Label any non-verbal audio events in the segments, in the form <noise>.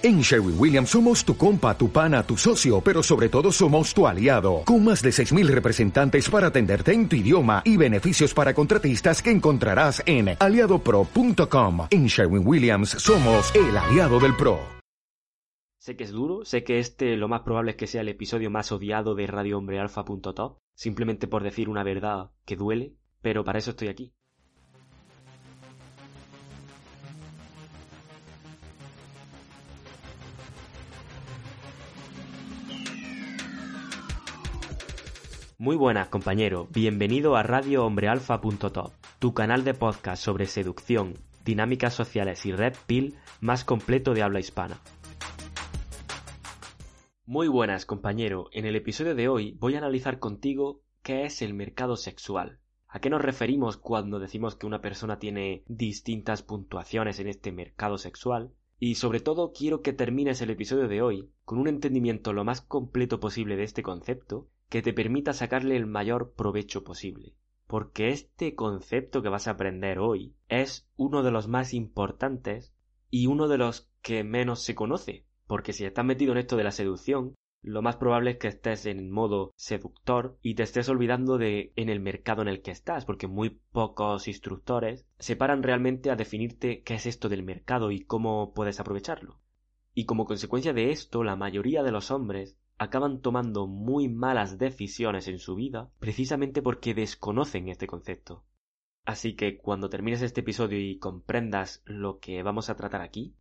En Sherwin Williams somos tu compa, tu pana, tu socio, pero sobre todo somos tu aliado, con más de 6.000 representantes para atenderte en tu idioma y beneficios para contratistas que encontrarás en aliadopro.com. En Sherwin Williams somos el aliado del PRO. Sé que es duro, sé que este lo más probable es que sea el episodio más odiado de radiohombrealfa.top, simplemente por decir una verdad que duele, pero para eso estoy aquí. Muy buenas, compañero. Bienvenido a radiohombrealfa.top, tu canal de podcast sobre seducción, dinámicas sociales y red pill más completo de habla hispana. Muy buenas, compañero. En el episodio de hoy voy a analizar contigo qué es el mercado sexual. ¿A qué nos referimos cuando decimos que una persona tiene distintas puntuaciones en este mercado sexual? Y sobre todo quiero que termines el episodio de hoy con un entendimiento lo más completo posible de este concepto que te permita sacarle el mayor provecho posible. Porque este concepto que vas a aprender hoy es uno de los más importantes y uno de los que menos se conoce. Porque si estás metido en esto de la seducción, lo más probable es que estés en modo seductor y te estés olvidando de en el mercado en el que estás, porque muy pocos instructores se paran realmente a definirte qué es esto del mercado y cómo puedes aprovecharlo. Y como consecuencia de esto, la mayoría de los hombres acaban tomando muy malas decisiones en su vida precisamente porque desconocen este concepto. Así que cuando termines este episodio y comprendas lo que vamos a tratar aquí,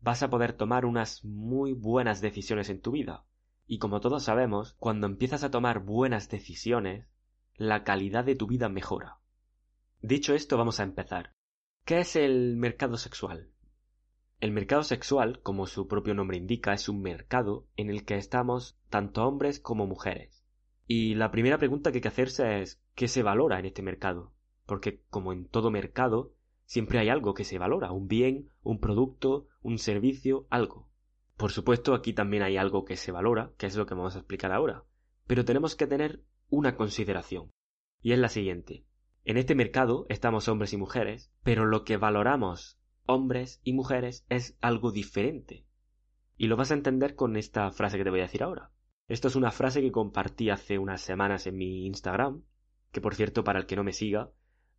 vas a poder tomar unas muy buenas decisiones en tu vida. Y como todos sabemos, cuando empiezas a tomar buenas decisiones, la calidad de tu vida mejora. Dicho esto, vamos a empezar. ¿Qué es el mercado sexual? El mercado sexual, como su propio nombre indica, es un mercado en el que estamos tanto hombres como mujeres. Y la primera pregunta que hay que hacerse es ¿qué se valora en este mercado? Porque como en todo mercado, siempre hay algo que se valora, un bien, un producto, un servicio, algo. Por supuesto, aquí también hay algo que se valora, que es lo que vamos a explicar ahora. Pero tenemos que tener una consideración. Y es la siguiente. En este mercado estamos hombres y mujeres, pero lo que valoramos hombres y mujeres es algo diferente. Y lo vas a entender con esta frase que te voy a decir ahora. Esto es una frase que compartí hace unas semanas en mi Instagram, que por cierto, para el que no me siga,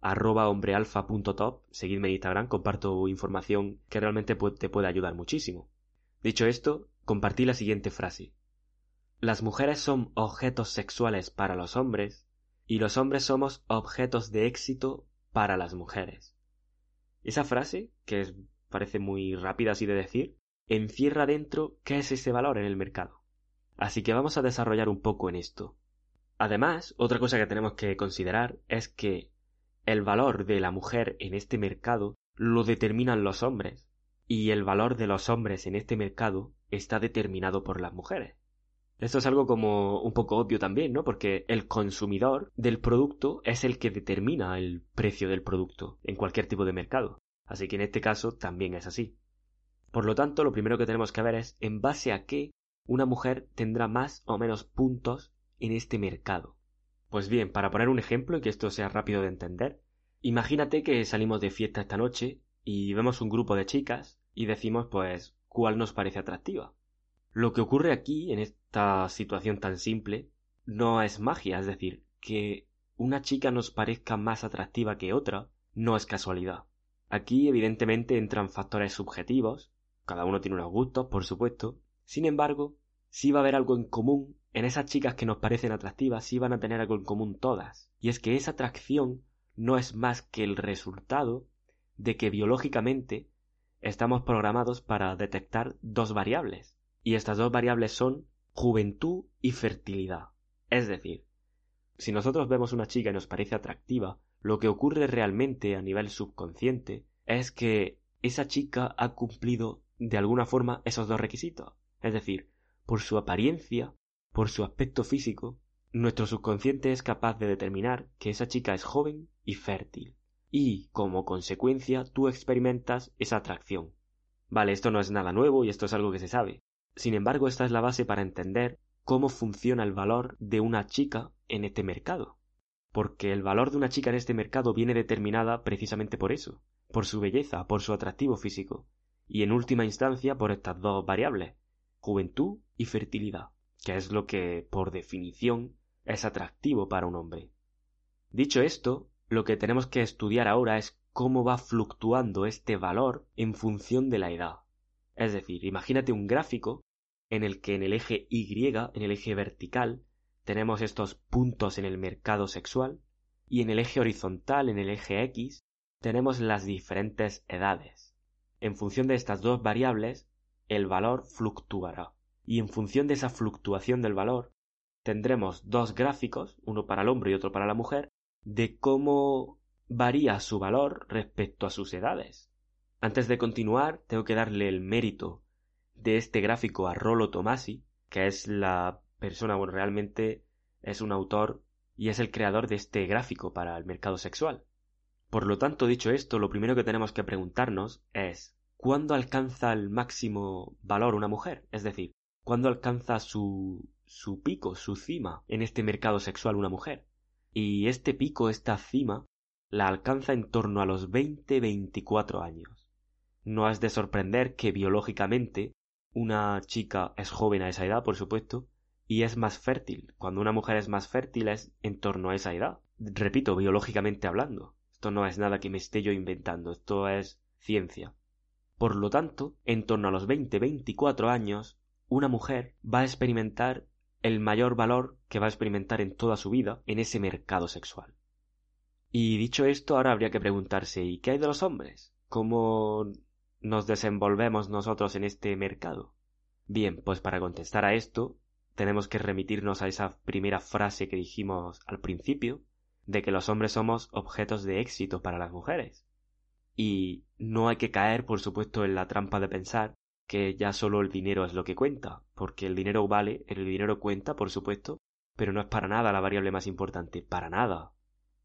arroba hombrealfa.top, seguidme en Instagram, comparto información que realmente te puede ayudar muchísimo. Dicho esto, compartí la siguiente frase. Las mujeres son objetos sexuales para los hombres y los hombres somos objetos de éxito para las mujeres. Esa frase, que parece muy rápida así de decir, encierra dentro qué es ese valor en el mercado. Así que vamos a desarrollar un poco en esto. Además, otra cosa que tenemos que considerar es que el valor de la mujer en este mercado lo determinan los hombres, y el valor de los hombres en este mercado está determinado por las mujeres. Esto es algo como un poco obvio también, ¿no? Porque el consumidor del producto es el que determina el precio del producto en cualquier tipo de mercado. Así que en este caso también es así. Por lo tanto, lo primero que tenemos que ver es en base a qué una mujer tendrá más o menos puntos en este mercado. Pues bien, para poner un ejemplo y que esto sea rápido de entender, imagínate que salimos de fiesta esta noche y vemos un grupo de chicas y decimos pues cuál nos parece atractiva. Lo que ocurre aquí, en esta situación tan simple, no es magia, es decir, que una chica nos parezca más atractiva que otra, no es casualidad. Aquí evidentemente entran factores subjetivos, cada uno tiene unos gustos, por supuesto, sin embargo, sí va a haber algo en común en esas chicas que nos parecen atractivas, sí van a tener algo en común todas, y es que esa atracción no es más que el resultado de que biológicamente estamos programados para detectar dos variables, y estas dos variables son juventud y fertilidad. Es decir, si nosotros vemos una chica y nos parece atractiva, lo que ocurre realmente a nivel subconsciente es que esa chica ha cumplido de alguna forma esos dos requisitos. Es decir, por su apariencia, por su aspecto físico, nuestro subconsciente es capaz de determinar que esa chica es joven y fértil. Y, como consecuencia, tú experimentas esa atracción. Vale, esto no es nada nuevo y esto es algo que se sabe. Sin embargo, esta es la base para entender cómo funciona el valor de una chica en este mercado. Porque el valor de una chica en este mercado viene determinada precisamente por eso, por su belleza, por su atractivo físico. y en última instancia por estas dos variables, juventud y fertilidad, que es lo que, por definición, es atractivo para un hombre. Dicho esto, lo que tenemos que estudiar ahora es cómo va fluctuando este valor en función de la edad. Es decir, imagínate un gráfico en el que en el eje Y, en el eje vertical, tenemos estos puntos en el mercado sexual y en el eje horizontal, en el eje X, tenemos las diferentes edades. En función de estas dos variables, el valor fluctuará. Y en función de esa fluctuación del valor, tendremos dos gráficos, uno para el hombre y otro para la mujer, de cómo varía su valor respecto a sus edades. Antes de continuar, tengo que darle el mérito de este gráfico a Rollo Tomasi, que es la persona, bueno, realmente es un autor y es el creador de este gráfico para el mercado sexual. Por lo tanto, dicho esto, lo primero que tenemos que preguntarnos es ¿cuándo alcanza el máximo valor una mujer? Es decir, ¿cuándo alcanza su, su pico, su cima en este mercado sexual una mujer? Y este pico, esta cima, la alcanza en torno a los 20-24 años. No has de sorprender que biológicamente una chica es joven a esa edad, por supuesto, y es más fértil. Cuando una mujer es más fértil es en torno a esa edad. Repito, biológicamente hablando. Esto no es nada que me esté yo inventando, esto es ciencia. Por lo tanto, en torno a los 20-24 años, una mujer va a experimentar el mayor valor que va a experimentar en toda su vida en ese mercado sexual. Y dicho esto, ahora habría que preguntarse ¿y qué hay de los hombres? ¿Cómo nos desenvolvemos nosotros en este mercado? Bien, pues para contestar a esto, tenemos que remitirnos a esa primera frase que dijimos al principio, de que los hombres somos objetos de éxito para las mujeres. Y no hay que caer, por supuesto, en la trampa de pensar que ya solo el dinero es lo que cuenta, porque el dinero vale, el dinero cuenta, por supuesto, pero no es para nada la variable más importante, para nada.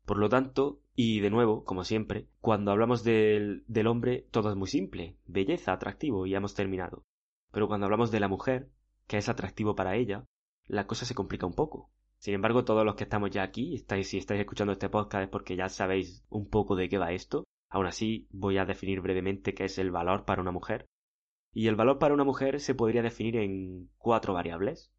Por lo tanto, y de nuevo, como siempre, cuando hablamos del, del hombre todo es muy simple, belleza, atractivo, y hemos terminado. Pero cuando hablamos de la mujer, que es atractivo para ella, la cosa se complica un poco. Sin embargo, todos los que estamos ya aquí, estáis, si estáis escuchando este podcast es porque ya sabéis un poco de qué va esto. Aún así, voy a definir brevemente qué es el valor para una mujer. Y el valor para una mujer se podría definir en cuatro variables.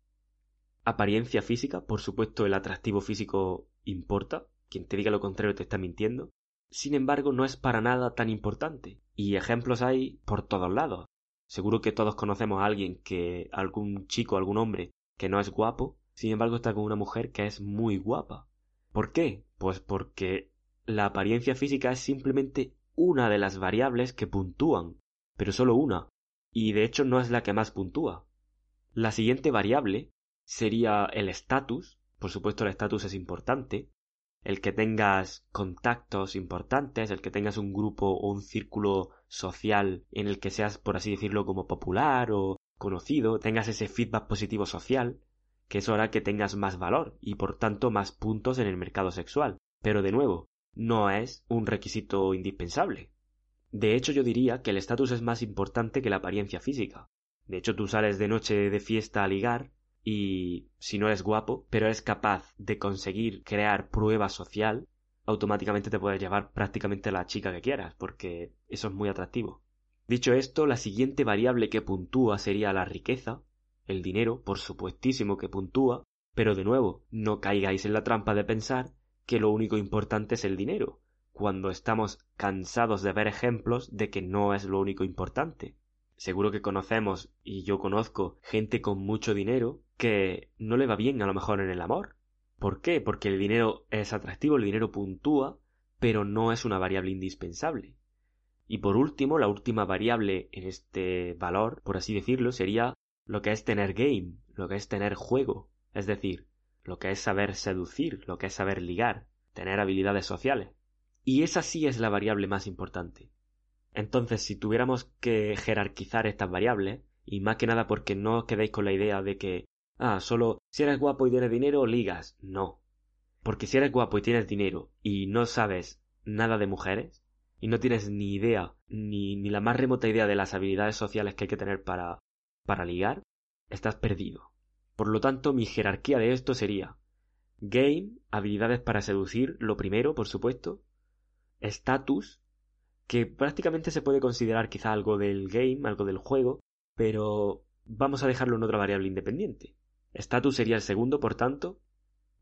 Apariencia física, por supuesto el atractivo físico importa, quien te diga lo contrario te está mintiendo. Sin embargo, no es para nada tan importante. Y ejemplos hay por todos lados. Seguro que todos conocemos a alguien que, algún chico, algún hombre, que no es guapo, sin embargo está con una mujer que es muy guapa. ¿Por qué? Pues porque la apariencia física es simplemente una de las variables que puntúan, pero solo una, y de hecho no es la que más puntúa. La siguiente variable sería el estatus, por supuesto el estatus es importante, el que tengas contactos importantes, el que tengas un grupo o un círculo social en el que seas, por así decirlo, como popular o conocido, tengas ese feedback positivo social, que eso hará que tengas más valor y por tanto más puntos en el mercado sexual. Pero de nuevo, no es un requisito indispensable. De hecho, yo diría que el estatus es más importante que la apariencia física. De hecho, tú sales de noche de fiesta a ligar y si no eres guapo, pero eres capaz de conseguir crear prueba social, automáticamente te puedes llevar prácticamente la chica que quieras, porque eso es muy atractivo. Dicho esto, la siguiente variable que puntúa sería la riqueza, el dinero, por supuestísimo que puntúa, pero de nuevo, no caigáis en la trampa de pensar que lo único importante es el dinero, cuando estamos cansados de ver ejemplos de que no es lo único importante. Seguro que conocemos, y yo conozco, gente con mucho dinero que no le va bien a lo mejor en el amor. ¿Por qué? Porque el dinero es atractivo, el dinero puntúa, pero no es una variable indispensable. Y por último, la última variable en este valor, por así decirlo, sería lo que es tener game, lo que es tener juego, es decir, lo que es saber seducir, lo que es saber ligar, tener habilidades sociales. Y esa sí es la variable más importante. Entonces, si tuviéramos que jerarquizar estas variables, y más que nada porque no os quedéis con la idea de que Ah, solo si eres guapo y tienes dinero, ligas. No. Porque si eres guapo y tienes dinero y no sabes nada de mujeres, y no tienes ni idea, ni, ni la más remota idea de las habilidades sociales que hay que tener para, para ligar, estás perdido. Por lo tanto, mi jerarquía de esto sería game, habilidades para seducir, lo primero, por supuesto, estatus, que prácticamente se puede considerar quizá algo del game, algo del juego, pero vamos a dejarlo en otra variable independiente. Estatus sería el segundo, por tanto.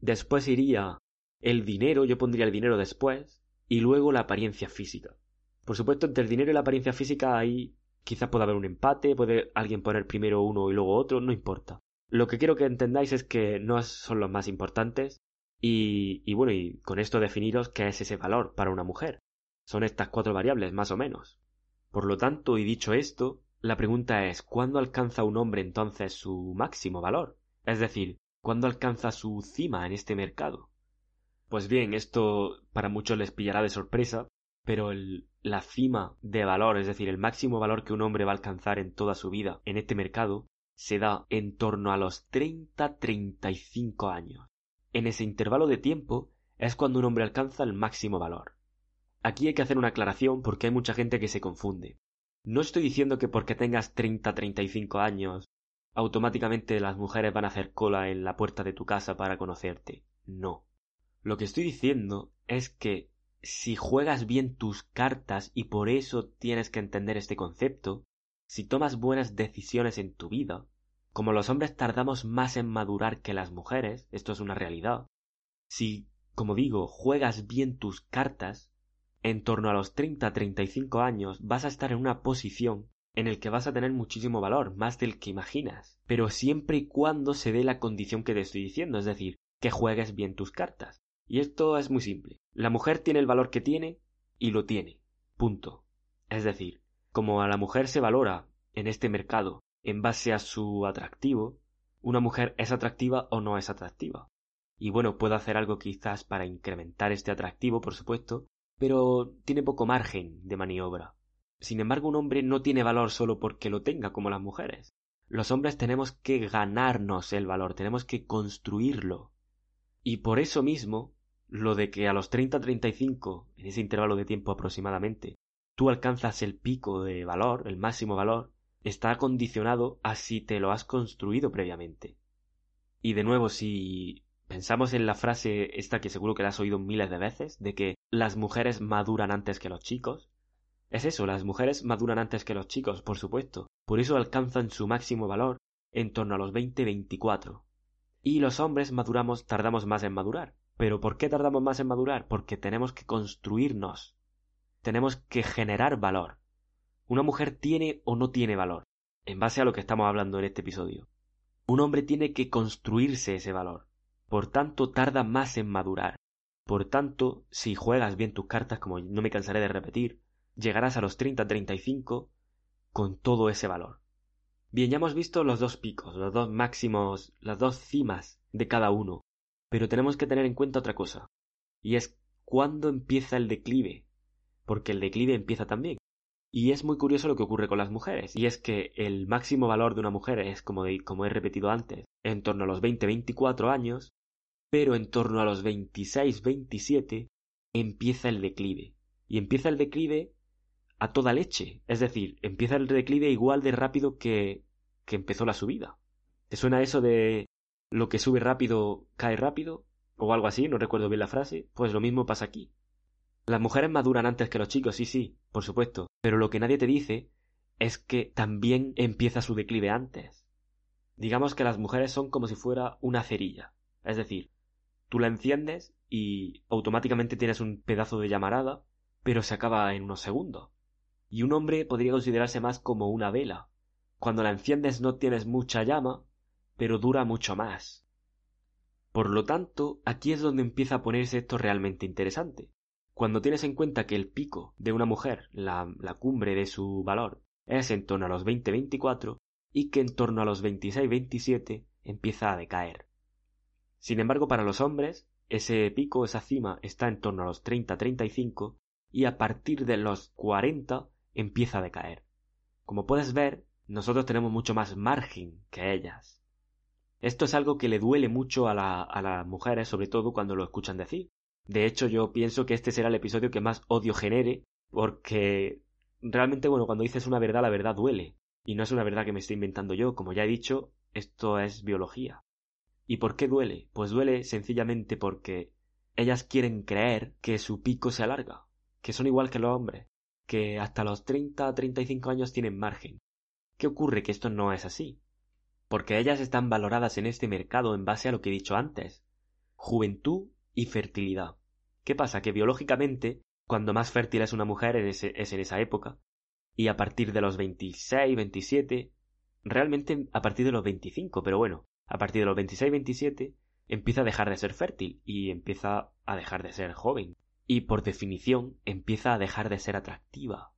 Después iría el dinero, yo pondría el dinero después, y luego la apariencia física. Por supuesto, entre el dinero y la apariencia física ahí quizás pueda haber un empate, puede alguien poner primero uno y luego otro, no importa. Lo que quiero que entendáis es que no son los más importantes y, y bueno, y con esto definiros qué es ese valor para una mujer. Son estas cuatro variables, más o menos. Por lo tanto, y dicho esto, la pregunta es ¿cuándo alcanza un hombre entonces su máximo valor? Es decir, ¿cuándo alcanza su cima en este mercado? Pues bien, esto para muchos les pillará de sorpresa, pero la cima de valor, es decir, el máximo valor que un hombre va a alcanzar en toda su vida en este mercado, se da en torno a los 30-35 años. En ese intervalo de tiempo es cuando un hombre alcanza el máximo valor. Aquí hay que hacer una aclaración porque hay mucha gente que se confunde. No estoy diciendo que porque tengas 30-35 años automáticamente las mujeres van a hacer cola en la puerta de tu casa para conocerte. No. Lo que estoy diciendo es que si juegas bien tus cartas y por eso tienes que entender este concepto, si tomas buenas decisiones en tu vida, como los hombres tardamos más en madurar que las mujeres, esto es una realidad, si, como digo, juegas bien tus cartas, en torno a los 30-35 años vas a estar en una posición en el que vas a tener muchísimo valor, más del que imaginas, pero siempre y cuando se dé la condición que te estoy diciendo, es decir, que juegues bien tus cartas. Y esto es muy simple. La mujer tiene el valor que tiene y lo tiene. Punto. Es decir, como a la mujer se valora en este mercado en base a su atractivo, una mujer es atractiva o no es atractiva. Y bueno, puede hacer algo quizás para incrementar este atractivo, por supuesto, pero tiene poco margen de maniobra. Sin embargo, un hombre no tiene valor solo porque lo tenga como las mujeres. Los hombres tenemos que ganarnos el valor, tenemos que construirlo. Y por eso mismo, lo de que a los 30-35, en ese intervalo de tiempo aproximadamente, tú alcanzas el pico de valor, el máximo valor, está condicionado a si te lo has construido previamente. Y de nuevo, si pensamos en la frase esta que seguro que la has oído miles de veces, de que las mujeres maduran antes que los chicos, es eso, las mujeres maduran antes que los chicos, por supuesto, por eso alcanzan su máximo valor en torno a los 20-24. Y los hombres maduramos, tardamos más en madurar, pero ¿por qué tardamos más en madurar? Porque tenemos que construirnos. Tenemos que generar valor. Una mujer tiene o no tiene valor, en base a lo que estamos hablando en este episodio. Un hombre tiene que construirse ese valor. Por tanto, tarda más en madurar. Por tanto, si juegas bien tus cartas, como no me cansaré de repetir, llegarás a los 30-35 con todo ese valor. Bien, ya hemos visto los dos picos, los dos máximos, las dos cimas de cada uno. Pero tenemos que tener en cuenta otra cosa, y es cuándo empieza el declive, porque el declive empieza también. Y es muy curioso lo que ocurre con las mujeres, y es que el máximo valor de una mujer es, como, como he repetido antes, en torno a los 20-24 años, pero en torno a los 26-27 empieza el declive. Y empieza el declive a toda leche, es decir, empieza el declive igual de rápido que, que empezó la subida. ¿Te suena eso de lo que sube rápido cae rápido, o algo así, no recuerdo bien la frase, pues lo mismo pasa aquí. Las mujeres maduran antes que los chicos, sí, sí, por supuesto, pero lo que nadie te dice es que también empieza su declive antes. Digamos que las mujeres son como si fuera una cerilla, es decir, tú la enciendes y automáticamente tienes un pedazo de llamarada, pero se acaba en unos segundos. Y un hombre podría considerarse más como una vela. Cuando la enciendes no tienes mucha llama, pero dura mucho más. Por lo tanto, aquí es donde empieza a ponerse esto realmente interesante. Cuando tienes en cuenta que el pico de una mujer, la, cumbre de su valor, es en torno a los 20-24 y que en torno a los 26-27 empieza a decaer. Sin embargo, para los hombres, ese pico, esa cima, está en torno a los 30-35 y a partir de los 40 empieza a decaer. Como puedes ver, nosotros tenemos mucho más margen que ellas. Esto es algo que le duele mucho a, las mujeres, sobre todo cuando lo escuchan decir. De hecho, yo pienso que este será el episodio que más odio genere, porque realmente, bueno, cuando dices una verdad, la verdad duele. Y no es una verdad que me estoy inventando yo, como ya he dicho, esto es biología. ¿Y por qué duele? Pues duele sencillamente porque ellas quieren creer que su pico se alarga, que son igual que los hombres. que hasta los 30 35 años tienen margen. ¿Qué ocurre? Que esto no es así. Porque ellas están valoradas en este mercado en base a lo que he dicho antes. Juventud y fertilidad. ¿Qué pasa? Que biológicamente, cuando más fértil es una mujer es, en esa época. Y a partir de los 26, 27, realmente a partir de los 25, pero bueno, a partir de los 26, 27, empieza a dejar de ser fértil y empieza a dejar de ser joven. Y por definición empieza a dejar de ser atractiva.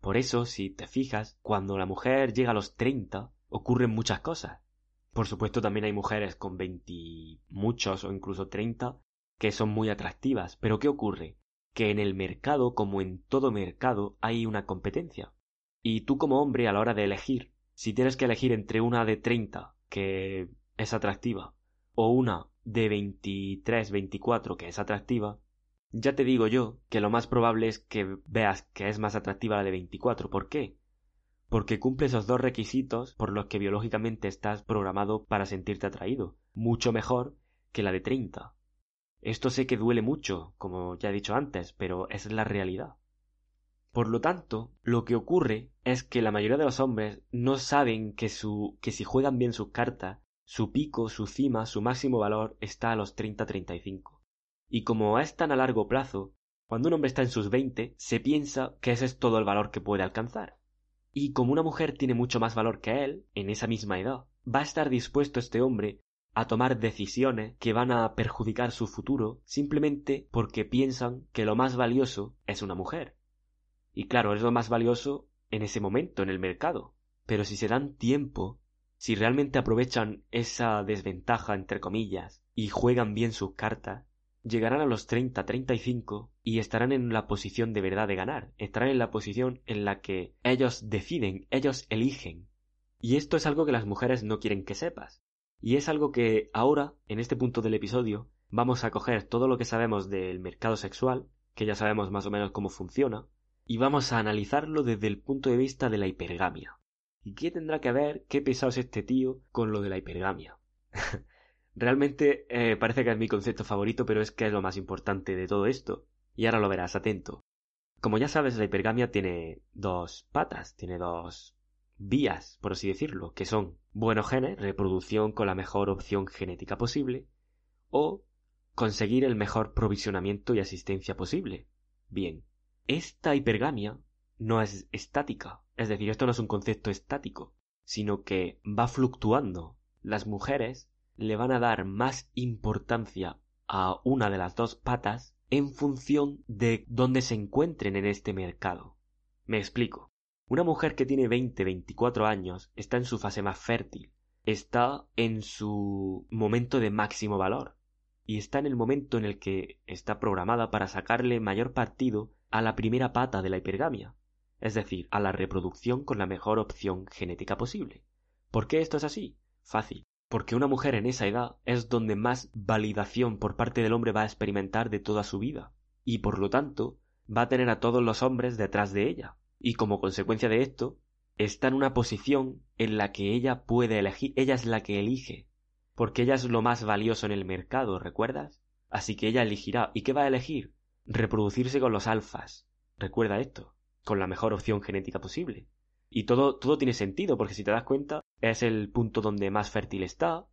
Por eso, si te fijas, cuando la mujer llega a los 30, ocurren muchas cosas. Por supuesto, también hay mujeres con 20 muchos o incluso 30 que son muy atractivas. Pero ¿qué ocurre? Que en el mercado, como en todo mercado, hay una competencia. Y tú como hombre, a la hora de elegir, si tienes que elegir entre una de 30, que es atractiva, o una de 23, 24 que es atractiva, ya te digo yo que lo más probable es que veas que es más atractiva la de 24. ¿Por qué? Porque cumple esos dos requisitos por los que biológicamente estás programado para sentirte atraído, mucho mejor que la de 30. Esto sé que duele mucho, como ya he dicho antes, pero es la realidad. Por lo tanto, lo que ocurre es que la mayoría de los hombres no saben que su que si juegan bien sus cartas su pico, su cima, su máximo valor está a los 30-35. Y como es tan a largo plazo, cuando un hombre está en sus 20, se piensa que ese es todo el valor que puede alcanzar. Y como una mujer tiene mucho más valor que él, en esa misma edad, va a estar dispuesto este hombre a tomar decisiones que van a perjudicar su futuro simplemente porque piensan que lo más valioso es una mujer. Y claro, es lo más valioso en ese momento en el mercado. Pero si se dan tiempo si realmente aprovechan esa desventaja, entre comillas, y juegan bien sus cartas, llegarán a los 30, 35 y estarán en la posición de verdad de ganar, estarán en la posición en la que ellos deciden, ellos eligen. Y esto es algo que las mujeres no quieren que sepas. Y es algo que ahora, en este punto del episodio, vamos a coger todo lo que sabemos del mercado sexual, que ya sabemos más o menos cómo funciona, y vamos a analizarlo desde el punto de vista de la hipergamia. ¿Y qué tendrá que ver, qué pesado es este tío con lo de la hipergamia? <laughs> Realmente eh, parece que es mi concepto favorito, pero es que es lo más importante de todo esto. Y ahora lo verás, atento. Como ya sabes, la hipergamia tiene dos patas, tiene dos vías, por así decirlo, que son buenos genes, reproducción con la mejor opción genética posible, o conseguir el mejor provisionamiento y asistencia posible. Bien, esta hipergamia no es estática, es decir, esto no es un concepto estático, sino que va fluctuando. Las mujeres le van a dar más importancia a una de las dos patas en función de dónde se encuentren en este mercado. Me explico. Una mujer que tiene 20, 24 años está en su fase más fértil, está en su momento de máximo valor y está en el momento en el que está programada para sacarle mayor partido a la primera pata de la hipergamia, es decir, a la reproducción con la mejor opción genética posible. ¿Por qué esto es así? Fácil. Porque una mujer en esa edad es donde más validación por parte del hombre va a experimentar de toda su vida, y por lo tanto va a tener a todos los hombres detrás de ella, y como consecuencia de esto, está en una posición en la que ella puede elegir, ella es la que elige, porque ella es lo más valioso en el mercado, ¿recuerdas? Así que ella elegirá. ¿Y qué va a elegir? Reproducirse con los alfas. Recuerda esto con la mejor opción genética posible. Y todo, todo tiene sentido, porque si te das cuenta, es el punto donde más fértil está,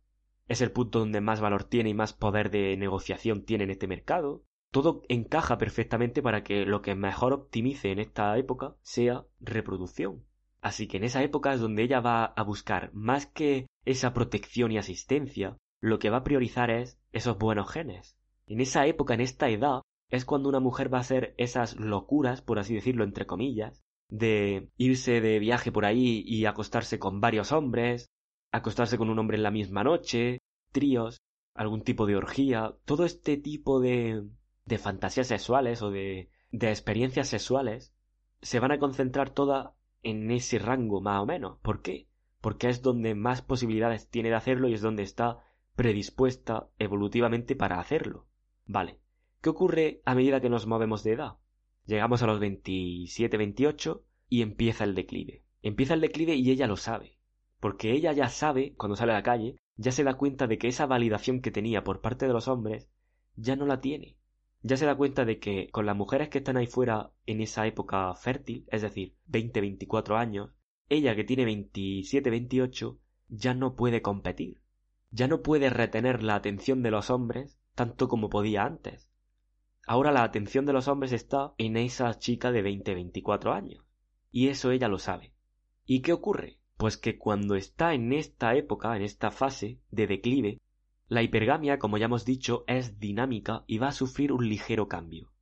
es el punto donde más valor tiene y más poder de negociación tiene en este mercado. Todo encaja perfectamente para que lo que mejor optimice en esta época sea reproducción. Así que en esa época es donde ella va a buscar más que esa protección y asistencia, lo que va a priorizar es esos buenos genes. En esa época, en esta edad, es cuando una mujer va a hacer esas locuras, por así decirlo, entre comillas, de irse de viaje por ahí y acostarse con varios hombres, acostarse con un hombre en la misma noche, tríos, algún tipo de orgía, todo este tipo de, de fantasías sexuales o de, de experiencias sexuales se van a concentrar toda en ese rango más o menos. ¿Por qué? Porque es donde más posibilidades tiene de hacerlo y es donde está predispuesta evolutivamente para hacerlo. Vale. ¿Qué ocurre a medida que nos movemos de edad? Llegamos a los 27, 28 y empieza el declive. Empieza el declive y ella lo sabe. Porque ella ya sabe, cuando sale a la calle, ya se da cuenta de que esa validación que tenía por parte de los hombres ya no la tiene. ya se da cuenta de que con las mujeres que están ahí fuera en esa época fértil, es decir, 20-24 años, ella que tiene 27-28 ya no puede competir, ya no puede retener la atención de los hombres tanto como podía antes. Ahora la atención de los hombres está en esa chica de 20-24 años, y eso ella lo sabe. ¿Y qué ocurre? Pues que cuando está en esta época, en esta fase de declive, la hipergamia, como ya hemos dicho, es dinámica y va a sufrir un ligero cambio.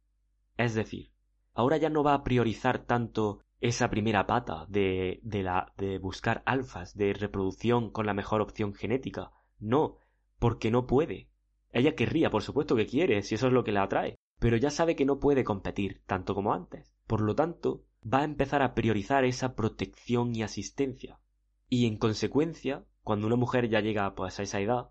Es decir, ahora ya no va a priorizar tanto esa primera pata de, de la de buscar alfas, de reproducción con la mejor opción genética. No, porque no puede. Ella querría, por supuesto que quiere, si eso es lo que la atrae, pero ya sabe que no puede competir tanto como antes. Por lo tanto, va a empezar a priorizar esa protección y asistencia. Y en consecuencia, cuando una mujer ya llega pues, a esa edad,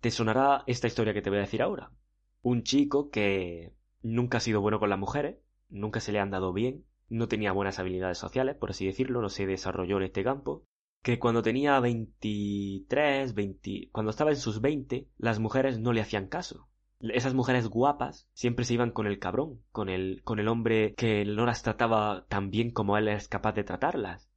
te sonará esta historia que te voy a decir ahora. Un chico que nunca ha sido bueno con las mujeres, nunca se le han dado bien, no tenía buenas habilidades sociales, por así decirlo, no se desarrolló en este campo, que cuando tenía 23, 20, cuando estaba en sus 20, las mujeres no le hacían caso. Esas mujeres guapas siempre se iban con el cabrón, con el, con el hombre que no las trataba tan bien como él es capaz de tratarlas.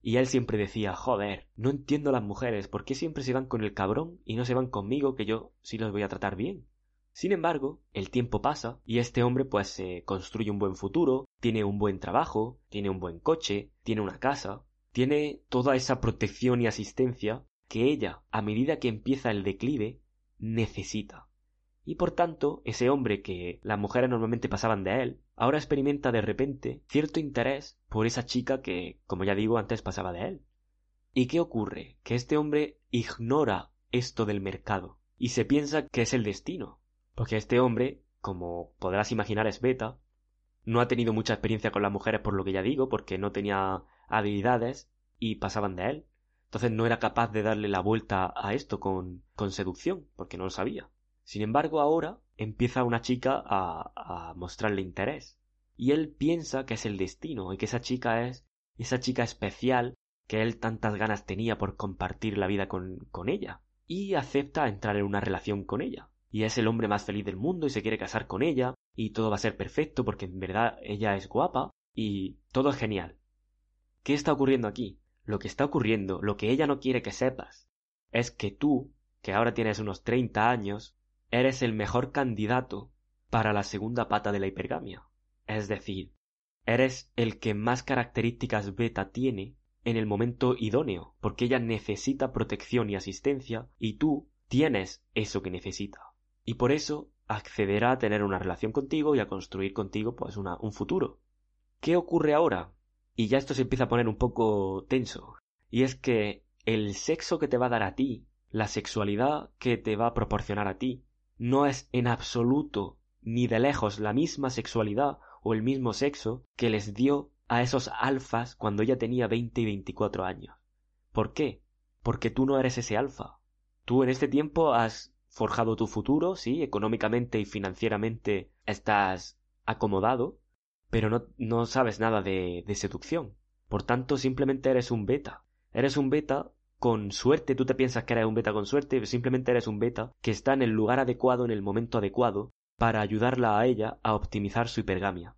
Y él siempre decía, joder, no entiendo a las mujeres, ¿por qué siempre se van con el cabrón y no se van conmigo que yo sí los voy a tratar bien? Sin embargo, el tiempo pasa y este hombre pues se construye un buen futuro, tiene un buen trabajo, tiene un buen coche, tiene una casa, tiene toda esa protección y asistencia que ella, a medida que empieza el declive, necesita. Y por tanto, ese hombre que las mujeres normalmente pasaban de él, ahora experimenta de repente cierto interés por esa chica que, como ya digo, antes pasaba de él. ¿Y qué ocurre? Que este hombre ignora esto del mercado y se piensa que es el destino. Porque este hombre, como podrás imaginar, es beta, no ha tenido mucha experiencia con las mujeres por lo que ya digo, porque no tenía habilidades y pasaban de él. Entonces no era capaz de darle la vuelta a esto con, con seducción, porque no lo sabía. Sin embargo, ahora empieza una chica a, a mostrarle interés. Y él piensa que es el destino y que esa chica es esa chica especial que él tantas ganas tenía por compartir la vida con, con ella. Y acepta entrar en una relación con ella. Y es el hombre más feliz del mundo y se quiere casar con ella y todo va a ser perfecto porque en verdad ella es guapa y todo es genial. ¿Qué está ocurriendo aquí? Lo que está ocurriendo, lo que ella no quiere que sepas, es que tú, que ahora tienes unos 30 años, eres el mejor candidato para la segunda pata de la hipergamia. Es decir, eres el que más características beta tiene en el momento idóneo, porque ella necesita protección y asistencia y tú tienes eso que necesita. Y por eso accederá a tener una relación contigo y a construir contigo pues una, un futuro. ¿Qué ocurre ahora? Y ya esto se empieza a poner un poco tenso. Y es que el sexo que te va a dar a ti, la sexualidad que te va a proporcionar a ti, no es en absoluto ni de lejos la misma sexualidad o el mismo sexo que les dio a esos alfas cuando ella tenía 20 y 24 años. ¿Por qué? Porque tú no eres ese alfa. Tú en este tiempo has forjado tu futuro, sí, económicamente y financieramente estás acomodado, pero no, no sabes nada de, de seducción. Por tanto, simplemente eres un beta. Eres un beta con suerte, tú te piensas que eres un beta con suerte, simplemente eres un beta que está en el lugar adecuado, en el momento adecuado, para ayudarla a ella a optimizar su hipergamia.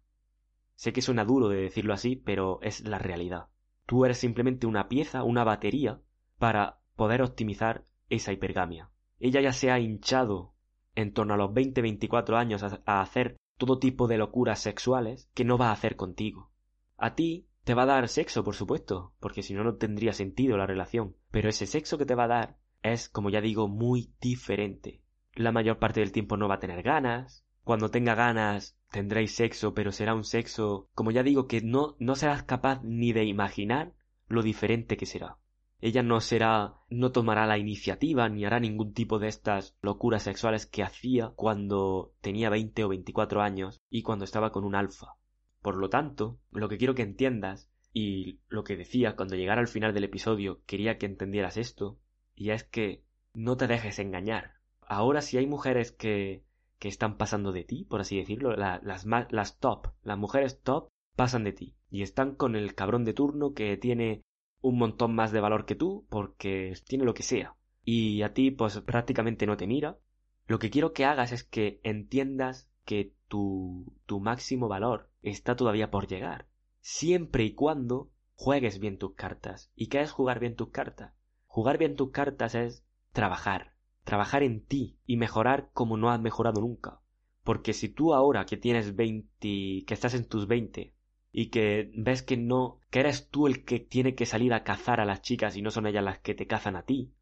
Sé que suena duro de decirlo así, pero es la realidad. Tú eres simplemente una pieza, una batería, para poder optimizar esa hipergamia. Ella ya se ha hinchado en torno a los 20-24 años a, a hacer todo tipo de locuras sexuales que no va a hacer contigo. A ti te va a dar sexo, por supuesto, porque si no, no tendría sentido la relación. Pero ese sexo que te va a dar es, como ya digo, muy diferente. La mayor parte del tiempo no va a tener ganas. Cuando tenga ganas tendréis sexo, pero será un sexo, como ya digo, que no, no serás capaz ni de imaginar lo diferente que será. Ella no será, no tomará la iniciativa ni hará ningún tipo de estas locuras sexuales que hacía cuando tenía 20 o 24 años y cuando estaba con un alfa. Por lo tanto, lo que quiero que entiendas, y lo que decía cuando llegara al final del episodio, quería que entendieras esto, y es que no te dejes engañar. Ahora si hay mujeres que, que están pasando de ti, por así decirlo, las, las top, las mujeres top pasan de ti, y están con el cabrón de turno que tiene un montón más de valor que tú, porque tiene lo que sea, y a ti pues prácticamente no te mira, lo que quiero que hagas es que entiendas que tu, máximo valor está todavía por llegar. Siempre y cuando juegues bien tus cartas. ¿Y qué es jugar bien tus cartas? Jugar bien tus cartas es trabajar, trabajar en ti y mejorar como no has mejorado nunca. Porque si tú ahora que tienes 20, que estás en tus 20 y que ves que no, que eres tú el que tiene que salir a cazar a las chicas y no son ellas las que te cazan a ti,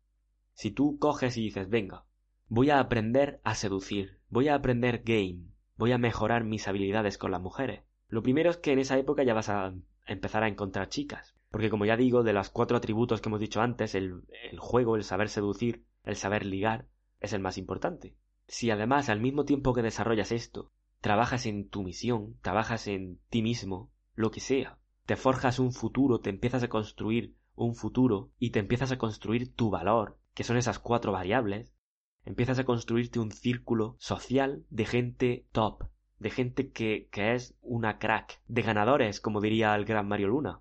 si tú coges y dices, venga, voy a aprender a seducir, voy a aprender game, voy a mejorar mis habilidades con las mujeres. Lo primero es que en esa época ya vas a empezar a encontrar chicas. Porque como ya digo, de los cuatro atributos que hemos dicho antes, el, el juego, el saber seducir, el saber ligar, es el más importante. Si además al mismo tiempo que desarrollas esto, trabajas en tu misión, trabajas en ti mismo, lo que sea, te forjas un futuro, te empiezas a construir un futuro y te empiezas a construir tu valor, que son esas cuatro variables, empiezas a construirte un círculo social de gente top, de gente que, que es una crack, de ganadores, como diría el gran Mario Luna.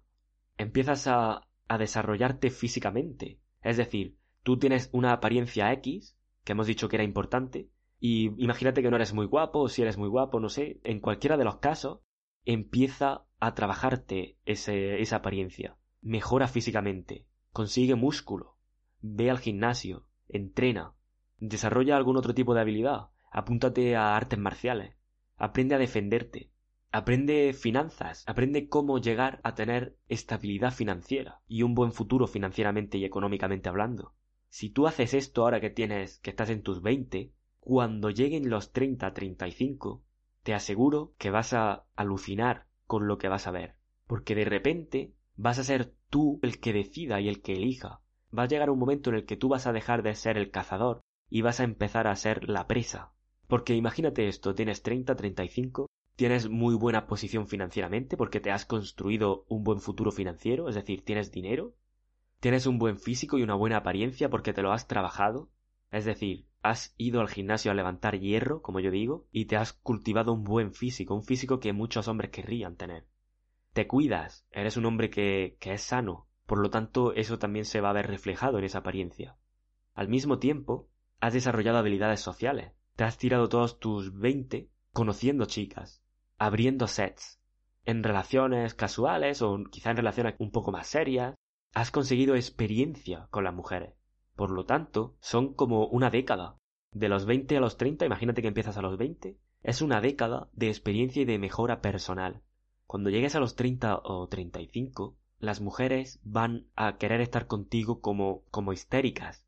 Empiezas a, a desarrollarte físicamente. Es decir, tú tienes una apariencia X, que hemos dicho que era importante, y imagínate que no eres muy guapo, o si eres muy guapo, no sé, en cualquiera de los casos, empieza a trabajarte ese, esa apariencia. Mejora físicamente, consigue músculo, ve al gimnasio, entrena, desarrolla algún otro tipo de habilidad, apúntate a artes marciales, aprende a defenderte, aprende finanzas, aprende cómo llegar a tener estabilidad financiera y un buen futuro financieramente y económicamente hablando. Si tú haces esto ahora que tienes, que estás en tus 20, cuando lleguen los 30, 35, te aseguro que vas a alucinar con lo que vas a ver, porque de repente vas a ser tú el que decida y el que elija. Va a llegar un momento en el que tú vas a dejar de ser el cazador y vas a empezar a ser la presa. Porque imagínate esto, tienes 30, 35, tienes muy buena posición financieramente porque te has construido un buen futuro financiero, es decir, tienes dinero, tienes un buen físico y una buena apariencia porque te lo has trabajado, es decir, has ido al gimnasio a levantar hierro, como yo digo, y te has cultivado un buen físico, un físico que muchos hombres querrían tener. Te cuidas, eres un hombre que, que es sano, por lo tanto, eso también se va a ver reflejado en esa apariencia. Al mismo tiempo, has desarrollado habilidades sociales. Te has tirado todos tus veinte conociendo chicas, abriendo sets, en relaciones casuales o quizá en relaciones un poco más serias. Has conseguido experiencia con las mujeres. Por lo tanto, son como una década. De los 20 a los 30, imagínate que empiezas a los 20, es una década de experiencia y de mejora personal. Cuando llegues a los 30 o 35, las mujeres van a querer estar contigo como, como histéricas.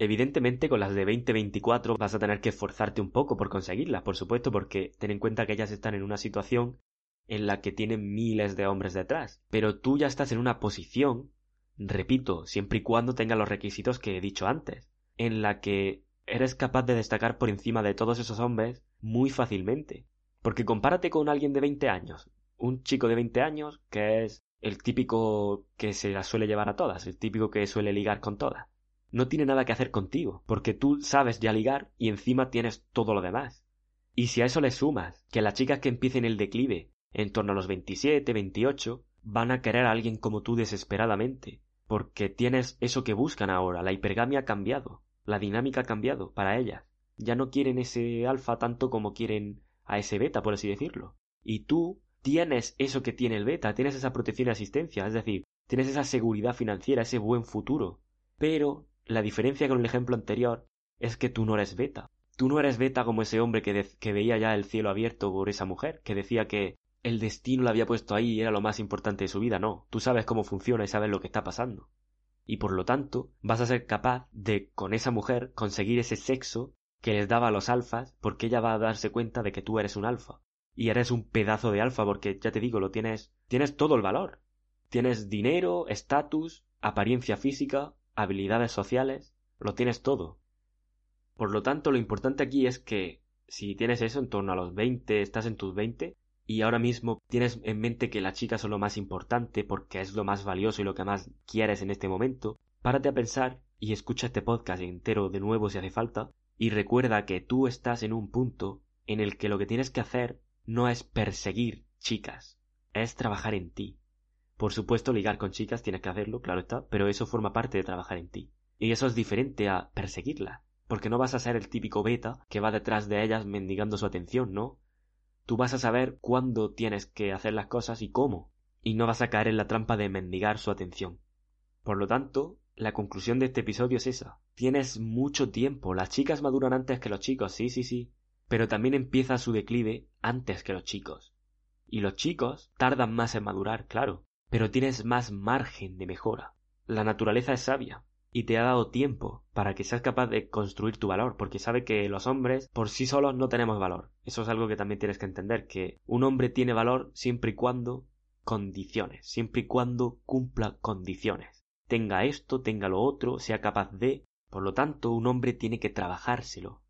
Evidentemente con las de 20-24 vas a tener que esforzarte un poco por conseguirlas, por supuesto, porque ten en cuenta que ellas están en una situación en la que tienen miles de hombres detrás. Pero tú ya estás en una posición, repito, siempre y cuando tenga los requisitos que he dicho antes, en la que eres capaz de destacar por encima de todos esos hombres muy fácilmente. Porque compárate con alguien de 20 años, un chico de 20 años que es el típico que se las suele llevar a todas, el típico que suele ligar con todas. No tiene nada que hacer contigo, porque tú sabes ya ligar y encima tienes todo lo demás. Y si a eso le sumas que las chicas que empiecen el declive en torno a los 27, 28, van a querer a alguien como tú desesperadamente, porque tienes eso que buscan ahora, la hipergamia ha cambiado, la dinámica ha cambiado para ellas. Ya no quieren ese alfa tanto como quieren a ese beta, por así decirlo. Y tú tienes eso que tiene el beta, tienes esa protección y asistencia, es decir, tienes esa seguridad financiera, ese buen futuro. Pero la diferencia con el ejemplo anterior es que tú no eres beta. Tú no eres beta como ese hombre que, veía ya el cielo abierto por esa mujer, que decía que el destino la había puesto ahí y era lo más importante de su vida. No, tú sabes cómo funciona y sabes lo que está pasando. Y por lo tanto, vas a ser capaz de, con esa mujer, conseguir ese sexo que les daba a los alfas, porque ella va a darse cuenta de que tú eres un alfa y eres un pedazo de alfa porque ya te digo, lo tienes, tienes todo el valor. Tienes dinero, estatus, apariencia física, habilidades sociales, lo tienes todo. Por lo tanto, lo importante aquí es que si tienes eso en torno a los 20, estás en tus 20 y ahora mismo tienes en mente que las chicas son lo más importante porque es lo más valioso y lo que más quieres en este momento, párate a pensar y escucha este podcast entero de nuevo si hace falta y recuerda que tú estás en un punto en el que lo que tienes que hacer no es perseguir chicas, es trabajar en ti. Por supuesto, ligar con chicas tienes que hacerlo, claro está, pero eso forma parte de trabajar en ti. Y eso es diferente a perseguirla, porque no vas a ser el típico beta que va detrás de ellas mendigando su atención, ¿no? Tú vas a saber cuándo tienes que hacer las cosas y cómo, y no vas a caer en la trampa de mendigar su atención. Por lo tanto, la conclusión de este episodio es esa. Tienes mucho tiempo. Las chicas maduran antes que los chicos, sí, sí, sí. Pero también empieza su declive antes que los chicos. Y los chicos tardan más en madurar, claro, pero tienes más margen de mejora. La naturaleza es sabia y te ha dado tiempo para que seas capaz de construir tu valor, porque sabe que los hombres por sí solos no tenemos valor. Eso es algo que también tienes que entender, que un hombre tiene valor siempre y cuando condiciones, siempre y cuando cumpla condiciones. Tenga esto, tenga lo otro, sea capaz de. Por lo tanto, un hombre tiene que trabajárselo.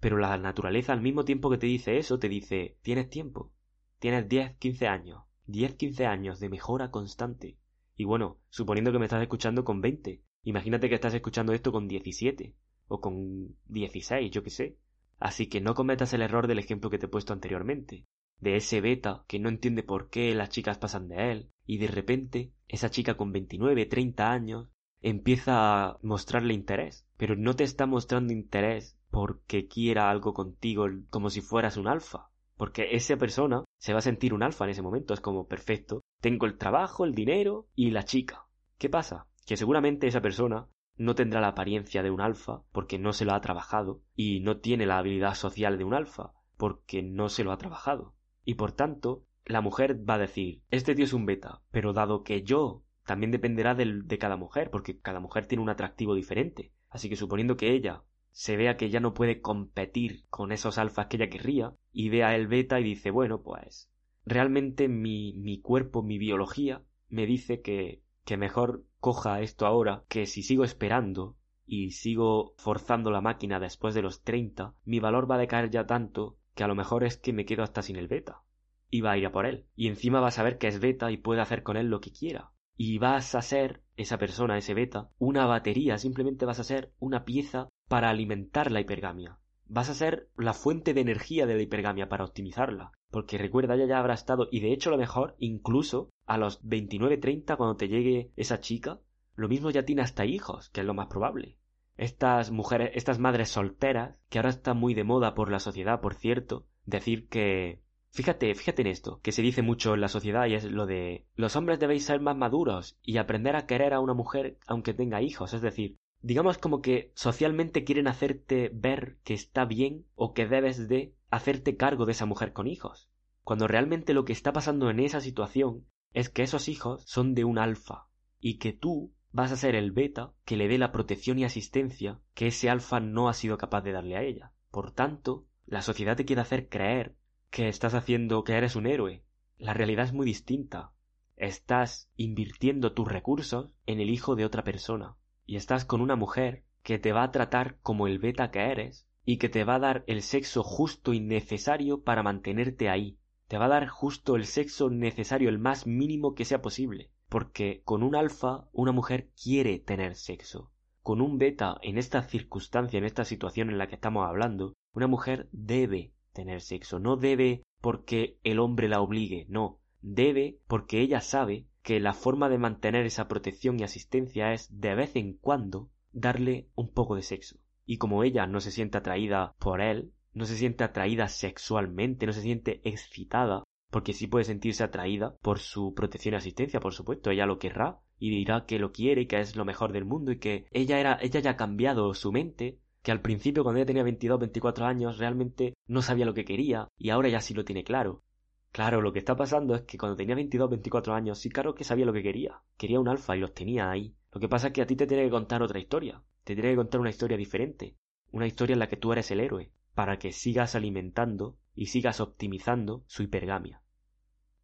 Pero la naturaleza al mismo tiempo que te dice eso, te dice, tienes tiempo, tienes 10, 15 años, 10, 15 años de mejora constante. Y bueno, suponiendo que me estás escuchando con 20, Imagínate que estás escuchando esto con 17 o con 16, yo qué sé. Así que no cometas el error del ejemplo que te he puesto anteriormente, de ese beta que no entiende por qué las chicas pasan de él y de repente esa chica con 29, 30 años empieza a mostrarle interés, pero no te está mostrando interés porque quiera algo contigo como si fueras un alfa, porque esa persona se va a sentir un alfa en ese momento, es como perfecto, tengo el trabajo, el dinero y la chica. ¿Qué pasa? que seguramente esa persona no tendrá la apariencia de un alfa porque no se lo ha trabajado y no tiene la habilidad social de un alfa porque no se lo ha trabajado. Y por tanto, la mujer va a decir, este tío es un beta, pero dado que yo también dependerá de cada mujer, porque cada mujer tiene un atractivo diferente. Así que suponiendo que ella se vea que ya no puede competir con esos alfas que ella querría, y vea el beta y dice, bueno, pues realmente mi, mi cuerpo, mi biología, me dice que que mejor coja esto ahora, que si sigo esperando y sigo forzando la máquina después de los 30, mi valor va a decaer ya tanto que a lo mejor es que me quedo hasta sin el beta. Y va a ir a por él. Y encima va a saber que es beta y puede hacer con él lo que quiera. Y vas a ser, esa persona, ese beta, una batería, simplemente vas a ser una pieza para alimentar la hipergamia. Vas a ser la fuente de energía de la hipergamia para optimizarla. Porque recuerda, ella ya habrá estado, y de hecho lo mejor, incluso a los 29-30 cuando te llegue esa chica, lo mismo ya tiene hasta hijos, que es lo más probable. Estas mujeres, estas madres solteras, que ahora está muy de moda por la sociedad, por cierto, decir que Fíjate, fíjate en esto, que se dice mucho en la sociedad y es lo de los hombres debéis ser más maduros y aprender a querer a una mujer aunque tenga hijos, es decir, digamos como que socialmente quieren hacerte ver que está bien o que debes de hacerte cargo de esa mujer con hijos, cuando realmente lo que está pasando en esa situación es que esos hijos son de un alfa y que tú vas a ser el beta que le dé la protección y asistencia que ese alfa no ha sido capaz de darle a ella. Por tanto, la sociedad te quiere hacer creer que estás haciendo que eres un héroe. La realidad es muy distinta. Estás invirtiendo tus recursos en el hijo de otra persona y estás con una mujer que te va a tratar como el beta que eres y que te va a dar el sexo justo y necesario para mantenerte ahí, te va a dar justo el sexo necesario, el más mínimo que sea posible. Porque con un alfa una mujer quiere tener sexo. Con un beta, en esta circunstancia, en esta situación en la que estamos hablando, una mujer debe tener sexo. No debe porque el hombre la obligue, no. Debe porque ella sabe que la forma de mantener esa protección y asistencia es de vez en cuando darle un poco de sexo. Y como ella no se siente atraída por él, no se siente atraída sexualmente, no se siente excitada, porque sí puede sentirse atraída por su protección y asistencia, por supuesto, ella lo querrá y dirá que lo quiere y que es lo mejor del mundo y que ella era ella ya ha cambiado su mente, que al principio cuando ella tenía 22, 24 años realmente no sabía lo que quería y ahora ya sí lo tiene claro. Claro, lo que está pasando es que cuando tenía 22, 24 años sí claro que sabía lo que quería. Quería un alfa y los tenía ahí. Lo que pasa es que a ti te tiene que contar otra historia. Te tiene que contar una historia diferente. Una historia en la que tú eres el héroe para que sigas alimentando y sigas optimizando su hipergamia.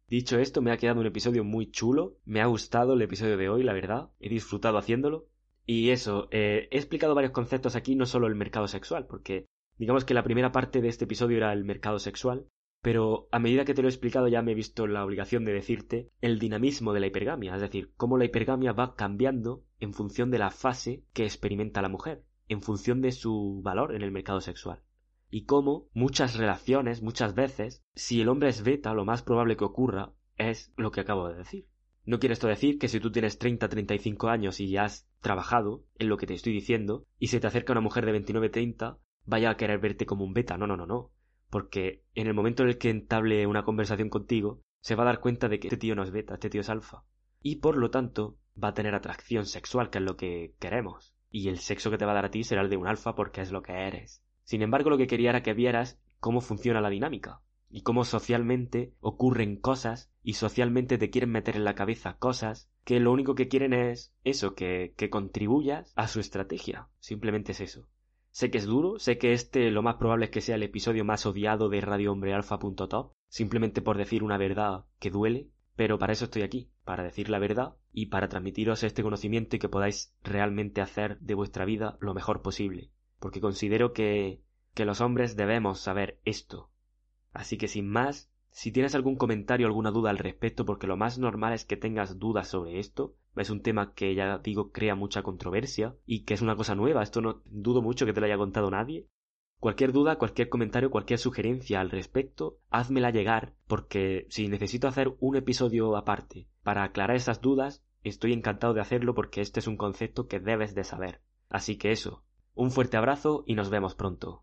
Dicho esto, me ha quedado un episodio muy chulo, me ha gustado el episodio de hoy, la verdad, he disfrutado haciéndolo. Y eso, eh, he explicado varios conceptos aquí, no solo el mercado sexual, porque digamos que la primera parte de este episodio era el mercado sexual, pero a medida que te lo he explicado ya me he visto la obligación de decirte el dinamismo de la hipergamia, es decir, cómo la hipergamia va cambiando en función de la fase que experimenta la mujer, en función de su valor en el mercado sexual y cómo muchas relaciones, muchas veces, si el hombre es beta, lo más probable que ocurra es lo que acabo de decir. No quiere esto decir que si tú tienes 30, 35 años y ya has trabajado en lo que te estoy diciendo, y se te acerca una mujer de 29, 30, vaya a querer verte como un beta. No, no, no, no. porque en el momento en el que entable una conversación contigo, se va a dar cuenta de que este tío no es beta, este tío es alfa. Y por lo tanto, va a tener atracción sexual, que es lo que queremos. Y el sexo que te va a dar a ti será el de un alfa porque es lo que eres. Sin embargo, lo que quería era que vieras cómo funciona la dinámica y cómo socialmente ocurren cosas y socialmente te quieren meter en la cabeza cosas que lo único que quieren es eso, que, que contribuyas a su estrategia. Simplemente es eso. Sé que es duro, sé que este lo más probable es que sea el episodio más odiado de radiohombrealfa.top, simplemente por decir una verdad que duele, pero para eso estoy aquí, para decir la verdad y para transmitiros este conocimiento y que podáis realmente hacer de vuestra vida lo mejor posible, porque considero que, que los hombres debemos saber esto. Así que sin más, si tienes algún comentario o alguna duda al respecto, porque lo más normal es que tengas dudas sobre esto, es un tema que ya digo crea mucha controversia y que es una cosa nueva, esto no dudo mucho que te lo haya contado nadie. Cualquier duda, cualquier comentario, cualquier sugerencia al respecto, házmela llegar, porque si necesito hacer un episodio aparte para aclarar esas dudas, estoy encantado de hacerlo porque este es un concepto que debes de saber. Así que eso, un fuerte abrazo y nos vemos pronto.